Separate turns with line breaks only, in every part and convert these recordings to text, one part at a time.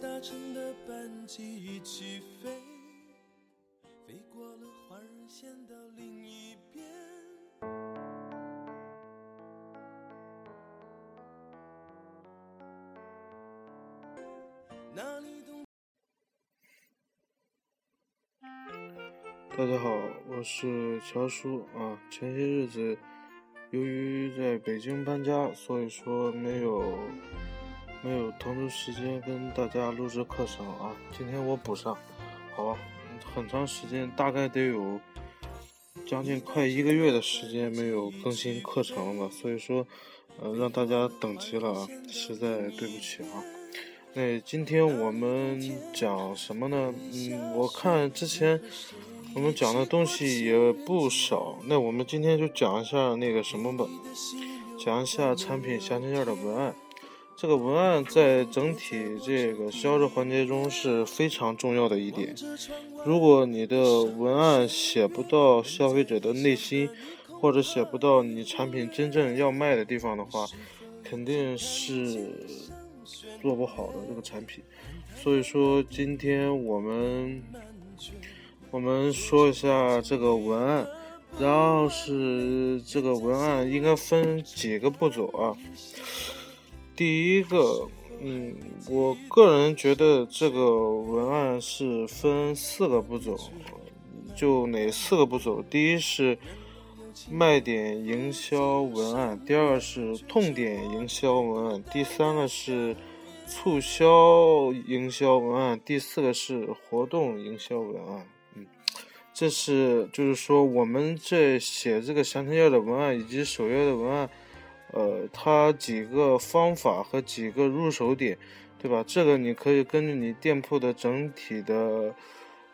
搭乘的班机起飞，飞过了换人线到另一边。哪里？
大家好，我是乔叔啊。前些日子由于在北京搬家，所以说没有没有腾出时间跟大家录制课程啊。今天我补上，好吧？很长时间，大概得有将近快一个月的时间没有更新课程了，所以说呃让大家等急了啊，实在对不起啊。那今天我们讲什么呢？嗯，我看之前。我们讲的东西也不少，那我们今天就讲一下那个什么吧，讲一下产品详情页的文案。这个文案在整体这个销售环节中是非常重要的一点。如果你的文案写不到消费者的内心，或者写不到你产品真正要卖的地方的话，肯定是做不好的这个产品。所以说，今天我们。我们说一下这个文案，然后是这个文案应该分几个步骤啊？第一个，嗯，我个人觉得这个文案是分四个步骤，就哪四个步骤？第一是卖点营销文案，第二是痛点营销文案，第三个是促销营销文案，第四个是活动营销文案。嗯这是就是说，我们这写这个详情页的文案以及首页的文案，呃，它几个方法和几个入手点，对吧？这个你可以根据你店铺的整体的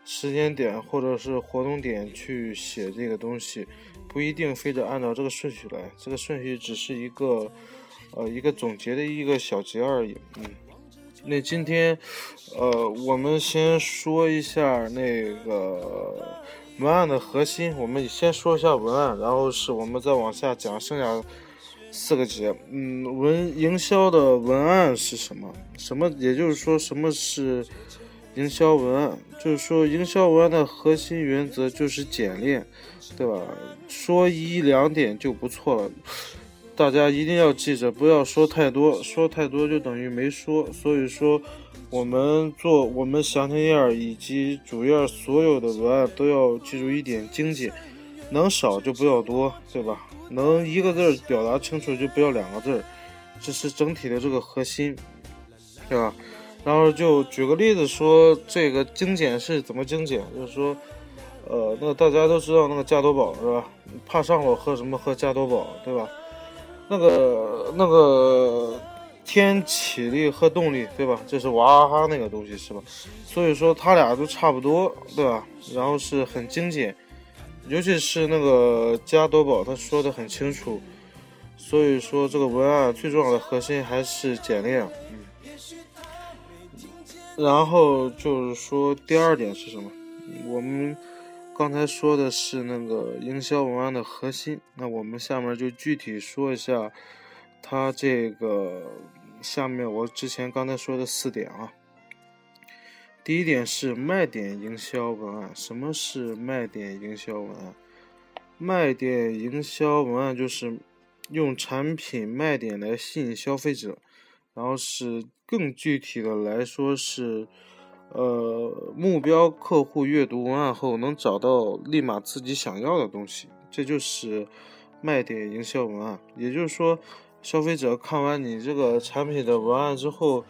时间点或者是活动点去写这个东西，不一定非得按照这个顺序来。这个顺序只是一个呃一个总结的一个小结而已。嗯，那今天呃，我们先说一下那个。文案的核心，我们先说一下文案，然后是我们再往下讲剩下四个节。嗯，文营销的文案是什么？什么？也就是说，什么是营销文案？就是说，营销文案的核心原则就是简练，对吧？说一两点就不错了。大家一定要记着，不要说太多，说太多就等于没说。所以说。我们做我们详情页以及主页所有的文案都要记住一点精简，能少就不要多，对吧？能一个字表达清楚就不要两个字，这是整体的这个核心，对吧？然后就举个例子说，这个精简是怎么精简？就是说，呃，那大家都知道那个加多宝是吧？怕上火喝什么？喝加多宝，对吧？那个那个。天启力和动力，对吧？这是娃哈哈那个东西，是吧？所以说它俩都差不多，对吧？然后是很精简，尤其是那个加多宝，他说的很清楚。所以说这个文案最重要的核心还是简练。嗯。然后就是说第二点是什么？我们刚才说的是那个营销文案的核心，那我们下面就具体说一下。它这个下面我之前刚才说的四点啊，第一点是卖点营销文案。什么？是卖点营销文案？卖点营销文案就是用产品卖点来吸引消费者，然后是更具体的来说是，呃，目标客户阅读文案后能找到立马自己想要的东西，这就是卖点营销文案。也就是说。消费者看完你这个产品的文案之后，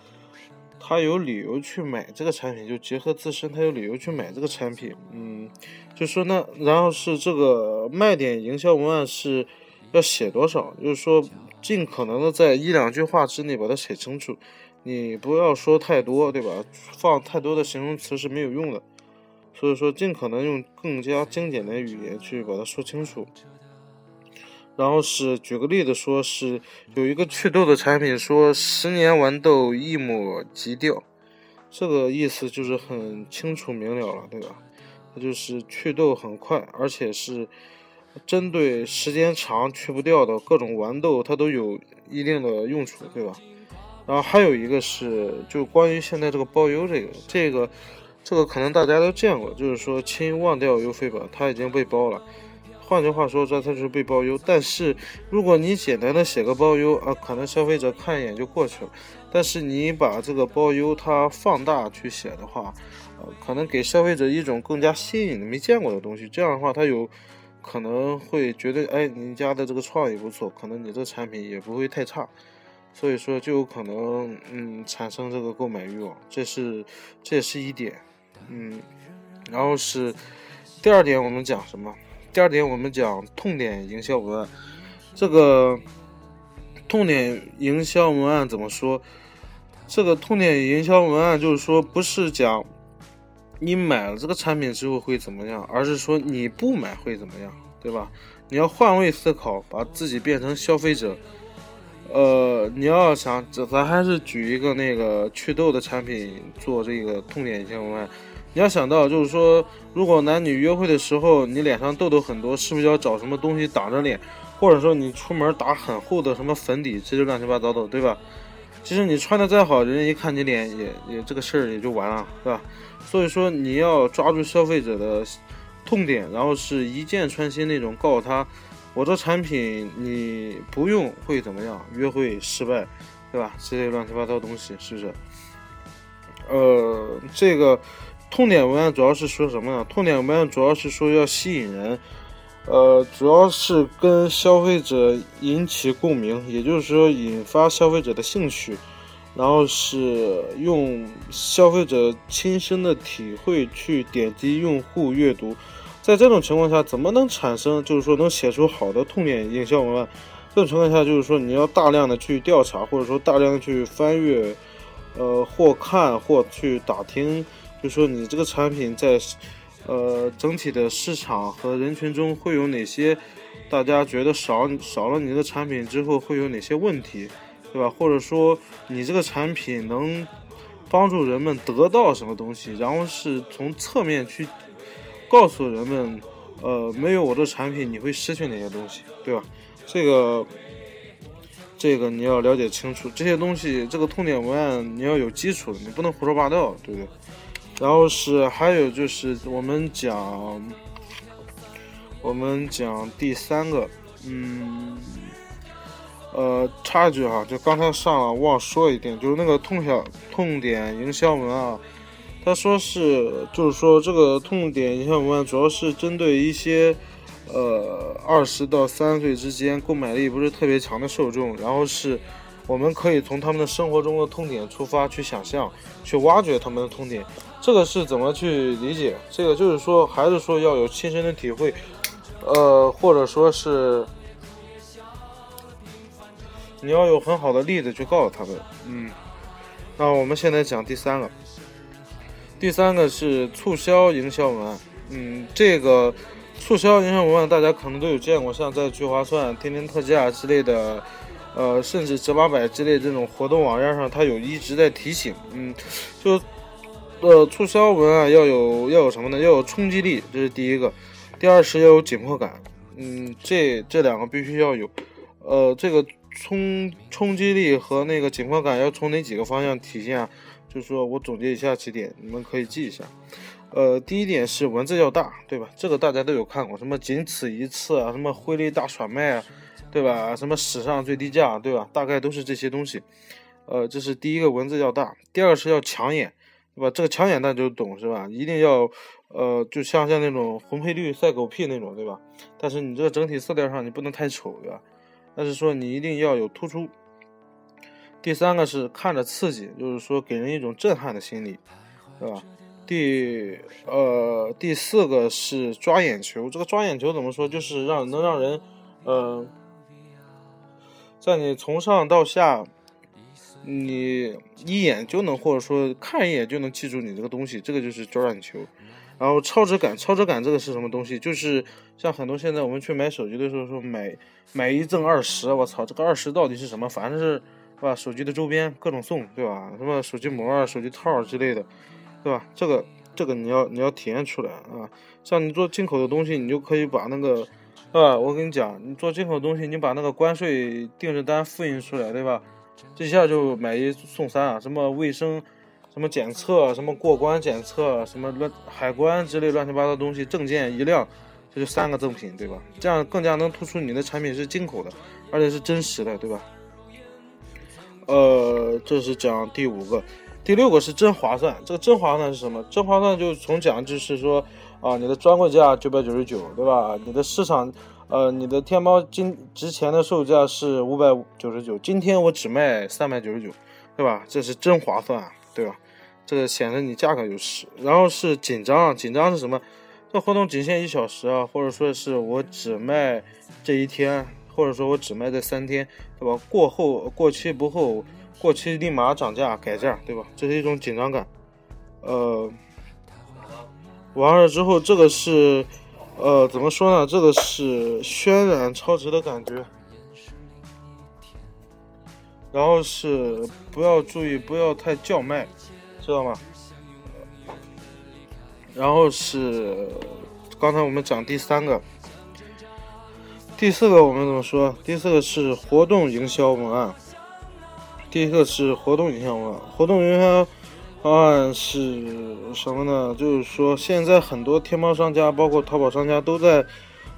他有理由去买这个产品，就结合自身，他有理由去买这个产品。嗯，就说那，然后是这个卖点营销文案是要写多少？就是说，尽可能的在一两句话之内把它写清楚，你不要说太多，对吧？放太多的形容词是没有用的。所以说，尽可能用更加精简的语言去把它说清楚。然后是举个例子，说是有一个祛痘的产品，说十年顽痘一抹即掉，这个意思就是很清楚明了了，对吧？它就是祛痘很快，而且是针对时间长去不掉的各种顽痘，它都有一定的用处，对吧？然后还有一个是，就关于现在这个包邮这个，这个，这个可能大家都见过，就是说亲忘掉邮费吧，它已经被包了。换句话说，这它就是被包邮。但是如果你简单的写个包邮啊，可能消费者看一眼就过去了。但是你把这个包邮它放大去写的话，呃，可能给消费者一种更加新颖的、没见过的东西。这样的话，他有可能会觉得，哎，你家的这个创意不错，可能你这产品也不会太差。所以说，就有可能，嗯，产生这个购买欲望，这是，这也是一点，嗯，然后是第二点，我们讲什么？第二点，我们讲痛点营销文案。这个痛点营销文案怎么说？这个痛点营销文案就是说，不是讲你买了这个产品之后会怎么样，而是说你不买会怎么样，对吧？你要换位思考，把自己变成消费者。呃，你要想，咱还是举一个那个祛痘的产品做这个痛点营销文案。你要想到，就是说，如果男女约会的时候你脸上痘痘很多，是不是要找什么东西挡着脸？或者说你出门打很厚的什么粉底，这就乱七八糟的，对吧？其实你穿的再好，人家一看你脸，也也这个事儿也就完了，对吧？所以说你要抓住消费者的痛点，然后是一箭穿心那种，告诉他。我这产品你不用会怎么样？约会失败，对吧？这些乱七八糟东西是不是？呃，这个痛点文案主要是说什么呢？痛点文案主要是说要吸引人，呃，主要是跟消费者引起共鸣，也就是说引发消费者的兴趣，然后是用消费者亲身的体会去点击用户阅读。在这种情况下，怎么能产生，就是说能写出好的痛点营销文案？这种情况下，就是说你要大量的去调查，或者说大量的去翻阅，呃，或看或去打听，就说你这个产品在，呃，整体的市场和人群中会有哪些，大家觉得少少了你的产品之后会有哪些问题，对吧？或者说你这个产品能帮助人们得到什么东西，然后是从侧面去。告诉人们，呃，没有我的产品，你会失去哪些东西，对吧？这个，这个你要了解清楚这些东西。这个痛点文案你要有基础，你不能胡说八道，对不对？然后是还有就是我们讲，我们讲第三个，嗯，呃，插一句哈，就刚才上了忘说一点，就是那个痛小痛点营销文啊。他说是，就是说这个痛点营销文案主要是针对一些，呃，二十到三十岁之间购买力不是特别强的受众，然后是，我们可以从他们的生活中的痛点出发去想象，去挖掘他们的痛点。这个是怎么去理解？这个就是说，还是说要有亲身的体会，呃，或者说是，你要有很好的例子去告诉他们。嗯，那我们现在讲第三个。第三个是促销营销文案，嗯，这个促销营销文案大家可能都有见过，像在聚划算、天天特价之类的，呃，甚至折八百之类这种活动网页上，它有一直在提醒，嗯，就呃促销文案要有要有什么呢？要有冲击力，这是第一个，第二是要有紧迫感，嗯，这这两个必须要有，呃，这个冲冲击力和那个紧迫感要从哪几个方向体现啊？就是说我总结一下几点，你们可以记一下。呃，第一点是文字要大，对吧？这个大家都有看过，什么仅此一次啊，什么汇率大甩卖啊，对吧？什么史上最低价，对吧？大概都是这些东西。呃，这是第一个，文字要大。第二个是要抢眼，对吧？这个抢眼大家就懂是吧？一定要，呃，就像像那种红配绿赛狗屁那种，对吧？但是你这个整体色调上你不能太丑，对吧？但是说你一定要有突出。第三个是看着刺激，就是说给人一种震撼的心理，对吧？第呃第四个是抓眼球，这个抓眼球怎么说？就是让能让人，呃，在你从上到下，你一眼就能或者说看一眼就能记住你这个东西，这个就是抓眼球。然后超值感，超值感这个是什么东西？就是像很多现在我们去买手机的时候说买买一赠二十，我操，这个二十到底是什么？反正是。是吧？手机的周边各种送，对吧？什么手机膜啊、手机套之类的，对吧？这个这个你要你要体验出来啊！像你做进口的东西，你就可以把那个，啊，我跟你讲，你做进口东西，你把那个关税定制单复印出来，对吧？这一下就买一送三啊，什么卫生。什么检测，什么过关检测，什么乱海关之类乱七八糟东西，证件一亮，这就三个赠品，对吧？这样更加能突出你的产品是进口的，而且是真实的，对吧？呃，这是讲第五个，第六个是真划算。这个真划算是什么？真划算就从讲就是说啊，你的专柜价九百九十九，对吧？你的市场，呃，你的天猫今之前的售价是五百九十九，今天我只卖三百九十九，对吧？这是真划算，对吧？这个显示你价格优势，然后是紧张，紧张是什么？这活动仅限一小时啊，或者说是我只卖这一天，或者说我只卖这三天，对吧？过后过期不候，过期立马涨价改价，对吧？这是一种紧张感。呃，完了之后，这个是呃怎么说呢？这个是渲染超值的感觉。然后是不要注意，不要太叫卖。知道吗？然后是刚才我们讲第三个，第四个我们怎么说？第四个是活动营销文案。第一个是活动营销文案，活动营销方案是什么呢？就是说现在很多天猫商家，包括淘宝商家都在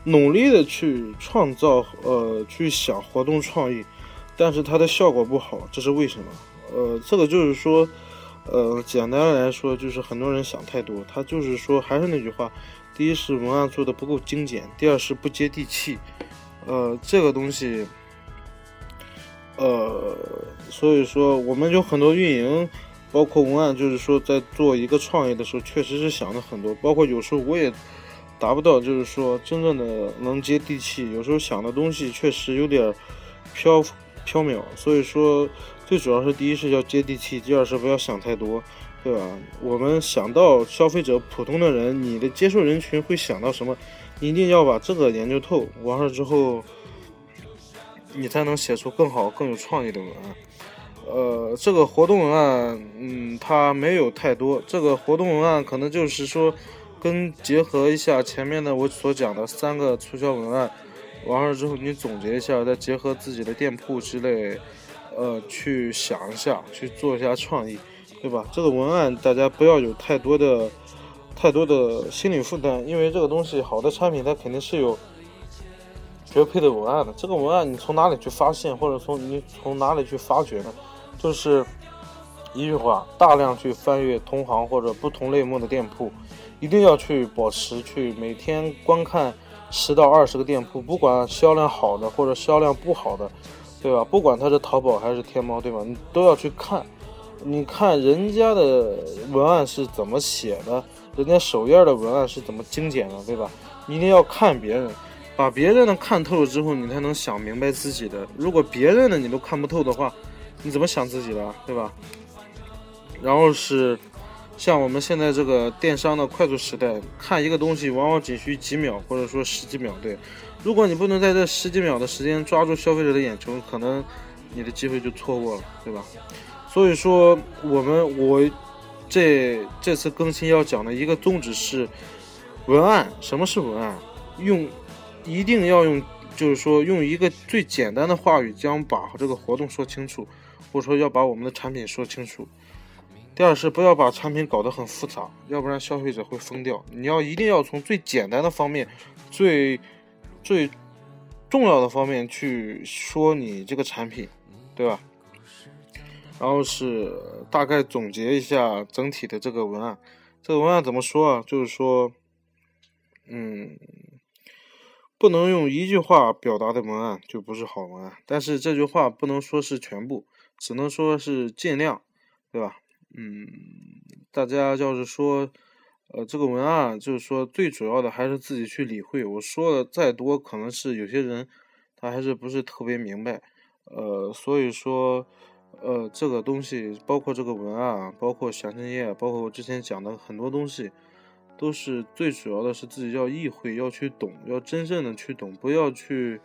努力的去创造，呃，去想活动创意，但是它的效果不好，这是为什么？呃，这个就是说。呃，简单来说，就是很多人想太多。他就是说，还是那句话，第一是文案做的不够精简，第二是不接地气。呃，这个东西，呃，所以说，我们有很多运营，包括文案，就是说，在做一个创业的时候，确实是想的很多。包括有时候我也达不到，就是说真正的能接地气。有时候想的东西确实有点飘飘渺，所以说。最主要是第一是要接地气，第二是不要想太多，对吧？我们想到消费者普通的人，你的接受人群会想到什么？一定要把这个研究透，完了之后，你才能写出更好、更有创意的文案。呃，这个活动文案，嗯，它没有太多。这个活动文案可能就是说，跟结合一下前面的我所讲的三个促销文案，完了之后你总结一下，再结合自己的店铺之类。呃，去想一下，去做一下创意，对吧？这个文案大家不要有太多的、太多的心理负担，因为这个东西好的产品它肯定是有绝配的文案的。这个文案你从哪里去发现，或者从你从哪里去发掘呢？就是一句话，大量去翻阅同行或者不同类目的店铺，一定要去保持去每天观看十到二十个店铺，不管销量好的或者销量不好的。对吧？不管它是淘宝还是天猫，对吧？你都要去看，你看人家的文案是怎么写的，人家首页的文案是怎么精简的，对吧？一定要看别人，把别人的看透了之后，你才能想明白自己的。如果别人的你都看不透的话，你怎么想自己的，对吧？然后是像我们现在这个电商的快速时代，看一个东西往往仅需几秒，或者说十几秒，对。如果你不能在这十几秒的时间抓住消费者的眼球，可能你的机会就错过了，对吧？所以说，我们我这这次更新要讲的一个宗旨是文案。什么是文案？用一定要用，就是说用一个最简单的话语将把这个活动说清楚，或者说要把我们的产品说清楚。第二是不要把产品搞得很复杂，要不然消费者会疯掉。你要一定要从最简单的方面，最最重要的方面去说你这个产品，对吧？然后是大概总结一下整体的这个文案。这个文案怎么说啊？就是说，嗯，不能用一句话表达的文案就不是好文案。但是这句话不能说是全部，只能说是尽量，对吧？嗯，大家要是说。呃，这个文案就是说，最主要的还是自己去理会。我说的再多，可能是有些人他还是不是特别明白。呃，所以说，呃，这个东西包括这个文案，包括详情页，包括我之前讲的很多东西，都是最主要的是自己要意会，要去懂，要真正的去懂，不要去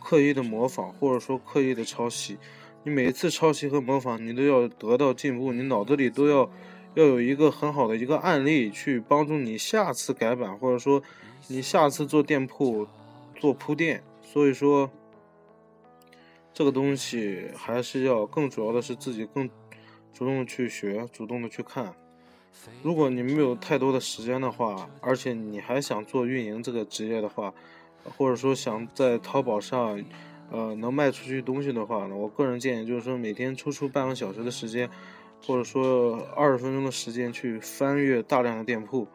刻意的模仿，或者说刻意的抄袭。你每一次抄袭和模仿，你都要得到进步，你脑子里都要。要有一个很好的一个案例去帮助你下次改版，或者说你下次做店铺做铺垫。所以说，这个东西还是要更主要的是自己更主动去学，主动的去看。如果你没有太多的时间的话，而且你还想做运营这个职业的话，或者说想在淘宝上，呃，能卖出去东西的话呢，我个人建议就是说每天抽出半个小时的时间，或者说二十分钟的时间去翻阅大量的店铺，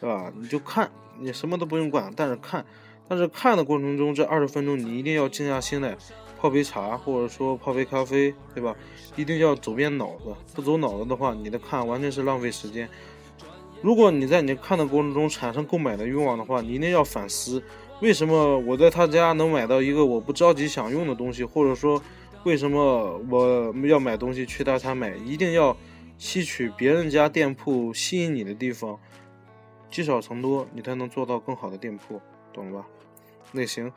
对吧？你就看，你什么都不用管，但是看，但是看的过程中这二十分钟你一定要静下心来。泡杯茶，或者说泡杯咖啡，对吧？一定要走遍脑子，不走脑子的话，你的看完全是浪费时间。如果你在你看的过程中产生购买的欲望的话，你一定要反思，为什么我在他家能买到一个我不着急想用的东西，或者说为什么我要买东西去他家买？一定要吸取别人家店铺吸引你的地方，积少成多，你才能做到更好的店铺，懂了吧？那行。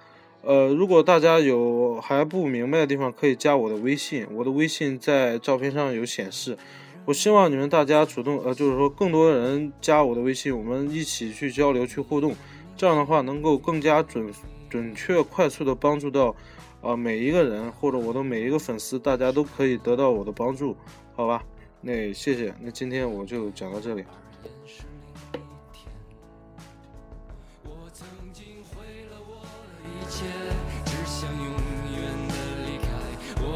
呃，如果大家有还不明白的地方，可以加我的微信，我的微信在照片上有显示。我希望你们大家主动，呃，就是说更多人加我的微信，我们一起去交流、去互动，这样的话能够更加准、准确、快速的帮助到，呃，每一个人或者我的每一个粉丝，大家都可以得到我的帮助，好吧？那谢谢，那今天我就讲到这里。